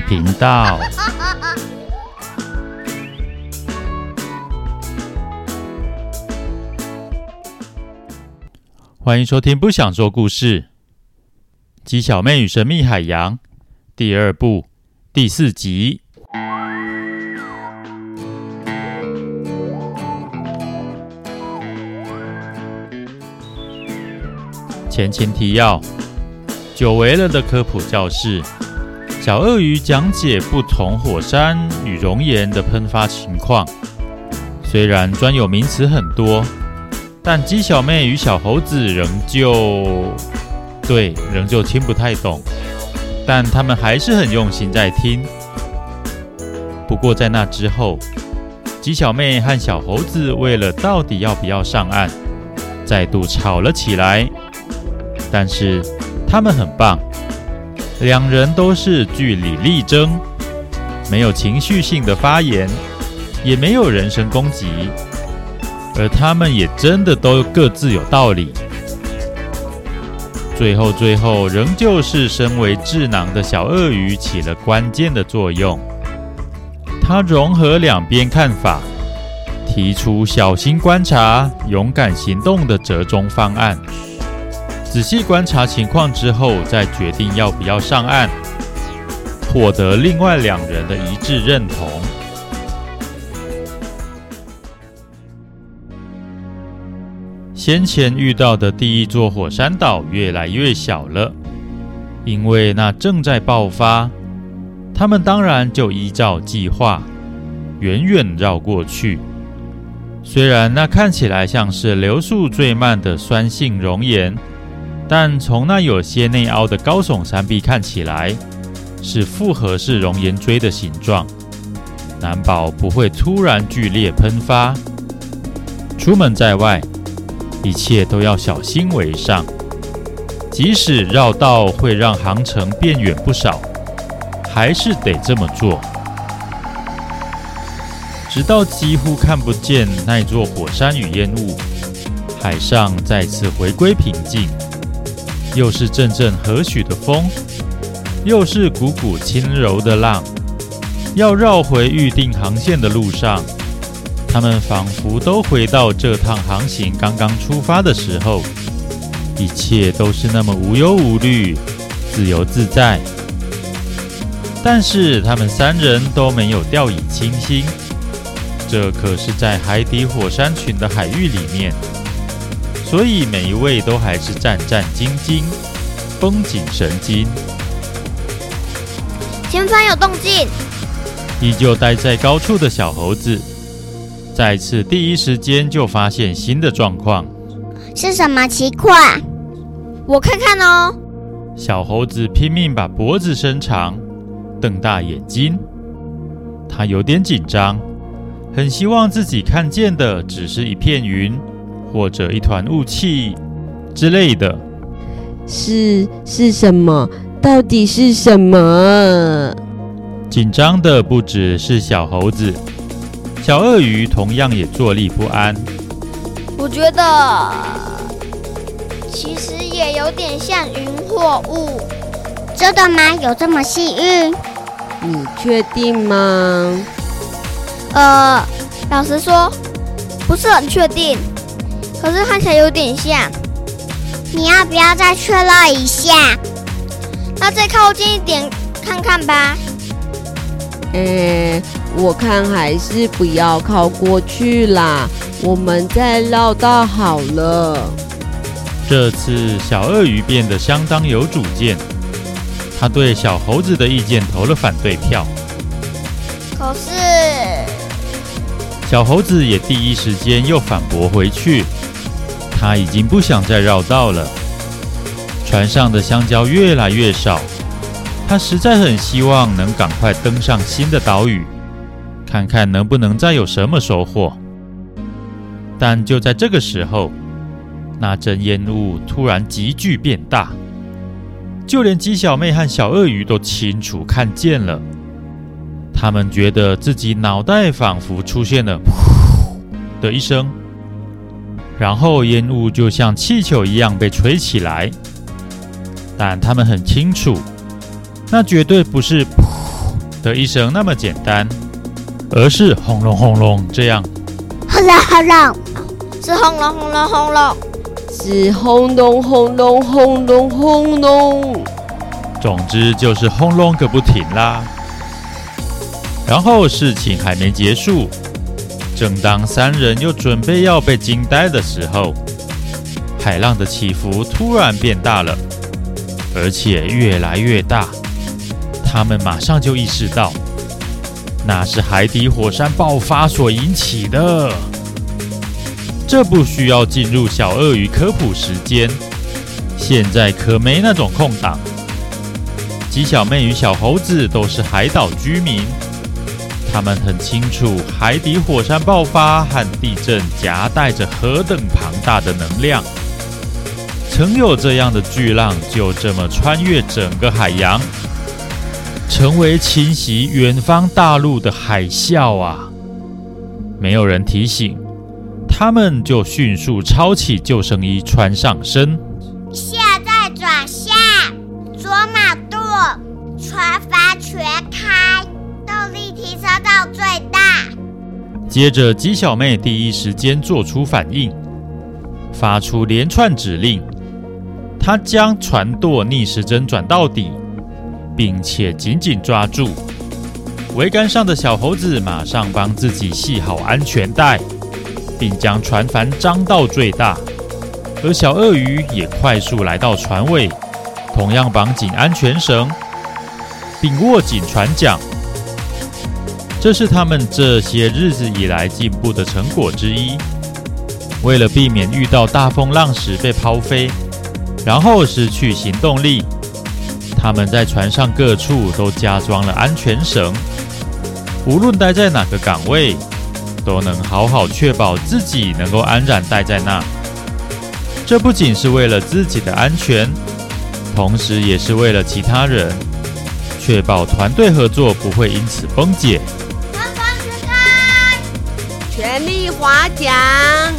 频道。欢迎收听《不想说故事》，《鸡小妹与神秘海洋》第二部第四集。前情提要：久违了的科普教室，小鳄鱼讲解不同火山与熔岩的喷发情况。虽然专有名词很多，但鸡小妹与小猴子仍旧对仍旧听不太懂，但他们还是很用心在听。不过在那之后，鸡小妹和小猴子为了到底要不要上岸，再度吵了起来。但是他们很棒，两人都是据理力争，没有情绪性的发言，也没有人身攻击，而他们也真的都各自有道理。最后，最后仍旧是身为智囊的小鳄鱼起了关键的作用，他融合两边看法，提出小心观察、勇敢行动的折中方案。仔细观察情况之后，再决定要不要上岸，获得另外两人的一致认同。先前遇到的第一座火山岛越来越小了，因为那正在爆发。他们当然就依照计划，远远绕过去。虽然那看起来像是流速最慢的酸性熔岩。但从那有些内凹的高耸山壁看起来，是复合式熔岩锥的形状，难保不会突然剧烈喷发。出门在外，一切都要小心为上。即使绕道会让航程变远不少，还是得这么做。直到几乎看不见那座火山与烟雾，海上再次回归平静。又是阵阵和煦的风，又是股股轻柔的浪。要绕回预定航线的路上，他们仿佛都回到这趟航行刚刚出发的时候，一切都是那么无忧无虑、自由自在。但是他们三人都没有掉以轻心，这可是在海底火山群的海域里面。所以每一位都还是战战兢兢、绷紧神经。前方有动静，依旧待在高处的小猴子，再次第一时间就发现新的状况。是什么奇怪？我看看哦。小猴子拼命把脖子伸长，瞪大眼睛，他有点紧张，很希望自己看见的只是一片云。或者一团雾气之类的，是是什么？到底是什么？紧张的不只是小猴子，小鳄鱼同样也坐立不安。我觉得其实也有点像云或雾。真的吗？有这么幸运？你确定吗？呃，老实说，不是很确定。可是看起来有点像，你要不要再确认一下？那再靠近一点看看吧。嗯，我看还是不要靠过去啦，我们再绕道好了。这次小鳄鱼变得相当有主见，他对小猴子的意见投了反对票。可是，小猴子也第一时间又反驳回去。他已经不想再绕道了。船上的香蕉越来越少，他实在很希望能赶快登上新的岛屿，看看能不能再有什么收获。但就在这个时候，那阵烟雾突然急剧变大，就连鸡小妹和小鳄鱼都清楚看见了。他们觉得自己脑袋仿佛出现了“呼”的一声。然后烟雾就像气球一样被吹起来，但他们很清楚，那绝对不是“噗”的一声那么简单，而是轰隆轰隆这样。轰隆轰隆，是轰隆轰隆轰隆，是轰隆轰隆轰隆轰隆。总之就是轰隆个不停啦。然后事情还没结束，正当三人又准备要被惊呆的时候，海浪的起伏突然变大了，而且越来越大。他们马上就意识到，那是海底火山爆发所引起的。这不需要进入小鳄鱼科普时间，现在可没那种空档。鸡小妹与小猴子都是海岛居民。他们很清楚，海底火山爆发和地震夹带着何等庞大的能量。曾有这样的巨浪，就这么穿越整个海洋，成为侵袭远方大陆的海啸啊！没有人提醒，他们就迅速抄起救生衣穿上身。现在转向，左马舵，船帆全开。力提升到最大。接着，鸡小妹第一时间做出反应，发出连串指令。她将船舵逆时针转到底，并且紧紧抓住。桅杆上的小猴子马上帮自己系好安全带，并将船帆张到最大。而小鳄鱼也快速来到船尾，同样绑紧安全绳，并握紧船桨。这是他们这些日子以来进步的成果之一。为了避免遇到大风浪时被抛飞，然后失去行动力，他们在船上各处都加装了安全绳。无论待在哪个岗位，都能好好确保自己能够安然待在那。这不仅是为了自己的安全，同时也是为了其他人，确保团队合作不会因此崩解。全力划桨！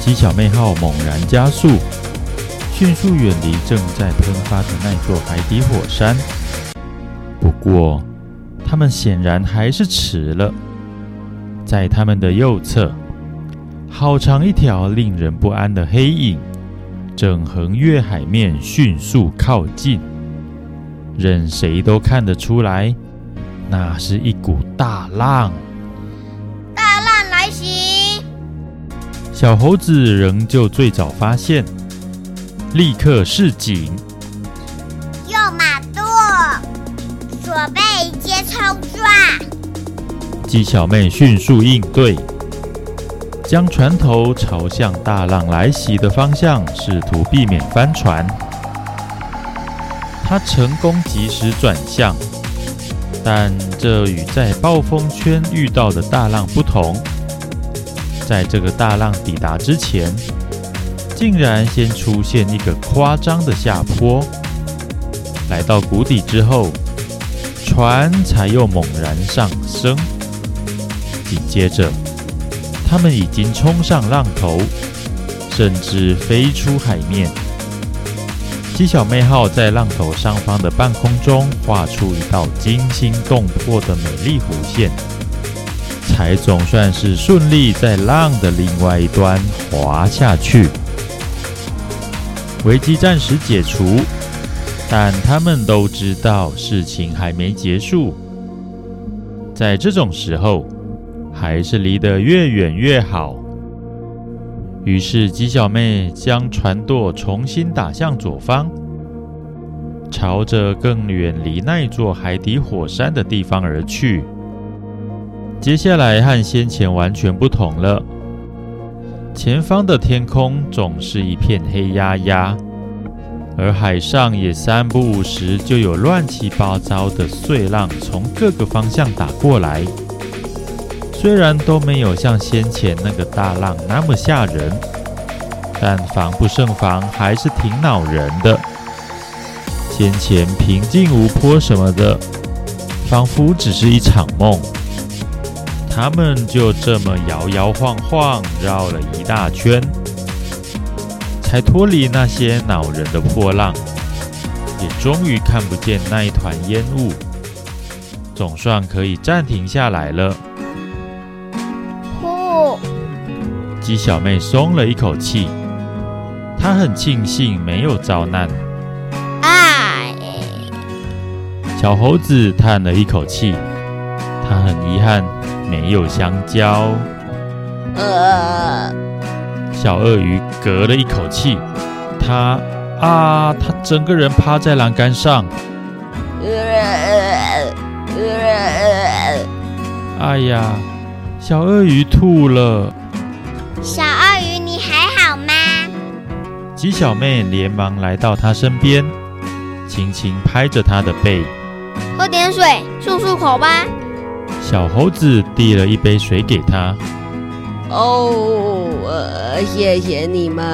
鸡小妹号猛然加速，迅速远离正在喷发的那座海底火山。不过，他们显然还是迟了。在他们的右侧，好长一条令人不安的黑影，正横越海面，迅速靠近。任谁都看得出来，那是一股大浪。小猴子仍旧最早发现，立刻示警。右马舵，左背接冲撞。鸡小妹迅速应对，将船头朝向大浪来袭的方向，试图避免翻船。她成功及时转向，但这与在暴风圈遇到的大浪不同。在这个大浪抵达之前，竟然先出现一个夸张的下坡。来到谷底之后，船才又猛然上升。紧接着，他们已经冲上浪头，甚至飞出海面。鸡小妹号在浪头上方的半空中画出一道惊心动魄的美丽弧线。才总算是顺利在浪的另外一端滑下去，危机暂时解除，但他们都知道事情还没结束。在这种时候，还是离得越远越好。于是鸡小妹将船舵重新打向左方，朝着更远离那座海底火山的地方而去。接下来和先前完全不同了，前方的天空总是一片黑压压，而海上也三不五时就有乱七八糟的碎浪从各个方向打过来。虽然都没有像先前那个大浪那么吓人，但防不胜防还是挺恼人的。先前平静无波什么的，仿佛只是一场梦。他们就这么摇摇晃晃绕了一大圈，才脱离那些恼人的破浪，也终于看不见那一团烟雾。总算可以暂停下来了。呼，鸡小妹松了一口气，她很庆幸没有遭难。哎，小猴子叹了一口气，他很遗憾没有香蕉。呃，小鳄鱼隔了一口气，它啊，它整个人趴在栏杆上。呃呃、哎呀，小鳄鱼吐了。小鳄鱼，你还好吗？鸡小妹连忙来到它身边，轻轻拍着它的背。喝点水，漱漱口吧。小猴子递了一杯水给他。哦，呃，谢谢你们。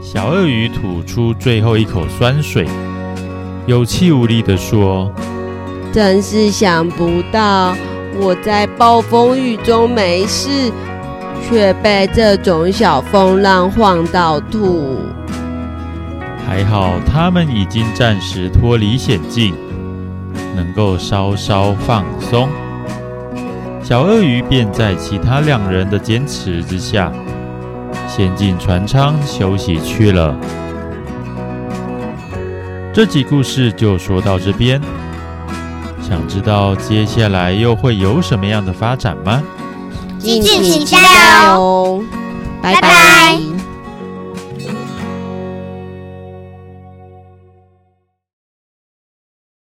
小鳄鱼吐出最后一口酸水，有气无力地说：“真是想不到，我在暴风雨中没事，却被这种小风浪晃到吐。还好他们已经暂时脱离险境，能够稍稍放松。”小鳄鱼便在其他两人的坚持之下，先进船舱休息去了。这集故事就说到这边，想知道接下来又会有什么样的发展吗？敬请期待哦！拜拜。拜拜。